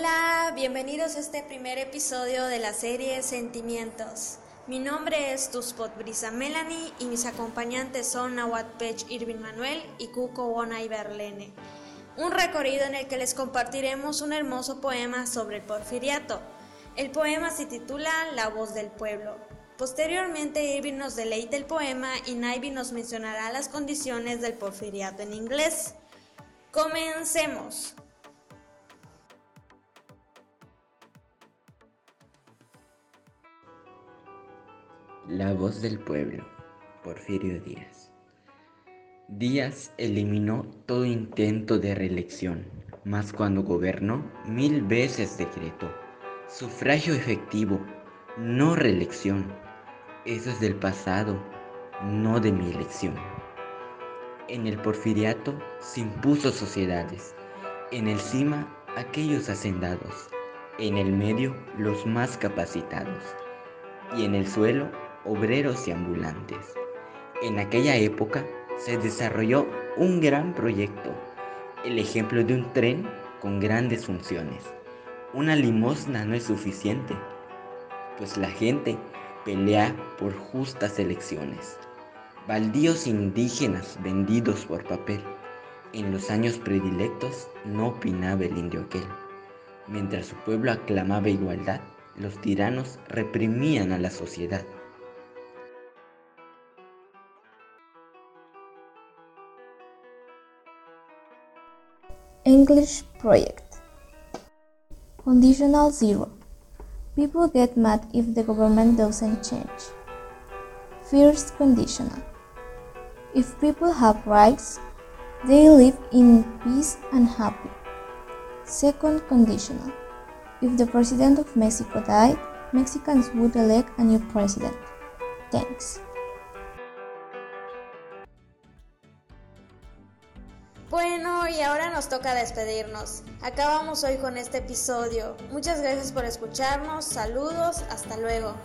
Hola, bienvenidos a este primer episodio de la serie Sentimientos. Mi nombre es Tuspot Brisa Melanie y mis acompañantes son Nawat Pech Irvin Manuel y Cuco Wonay Berlene. Un recorrido en el que les compartiremos un hermoso poema sobre el porfiriato. El poema se titula La voz del pueblo. Posteriormente Irvin nos deleita el poema y Naivi nos mencionará las condiciones del porfiriato en inglés. Comencemos. La voz del pueblo, Porfirio Díaz. Díaz eliminó todo intento de reelección, mas cuando gobernó mil veces decretó sufragio efectivo, no reelección. Eso es del pasado, no de mi elección. En el porfiriato se impuso sociedades, en el cima aquellos hacendados, en el medio los más capacitados y en el suelo obreros y ambulantes. En aquella época se desarrolló un gran proyecto, el ejemplo de un tren con grandes funciones. Una limosna no es suficiente, pues la gente pelea por justas elecciones. Baldíos indígenas vendidos por papel. En los años predilectos no opinaba el indio aquel. Mientras su pueblo aclamaba igualdad, los tiranos reprimían a la sociedad. English project. Conditional zero. People get mad if the government doesn't change. First conditional. If people have rights, they live in peace and happy. Second conditional. If the president of Mexico died, Mexicans would elect a new president. Thanks. Bueno, y ahora nos toca despedirnos. Acabamos hoy con este episodio. Muchas gracias por escucharnos. Saludos. Hasta luego.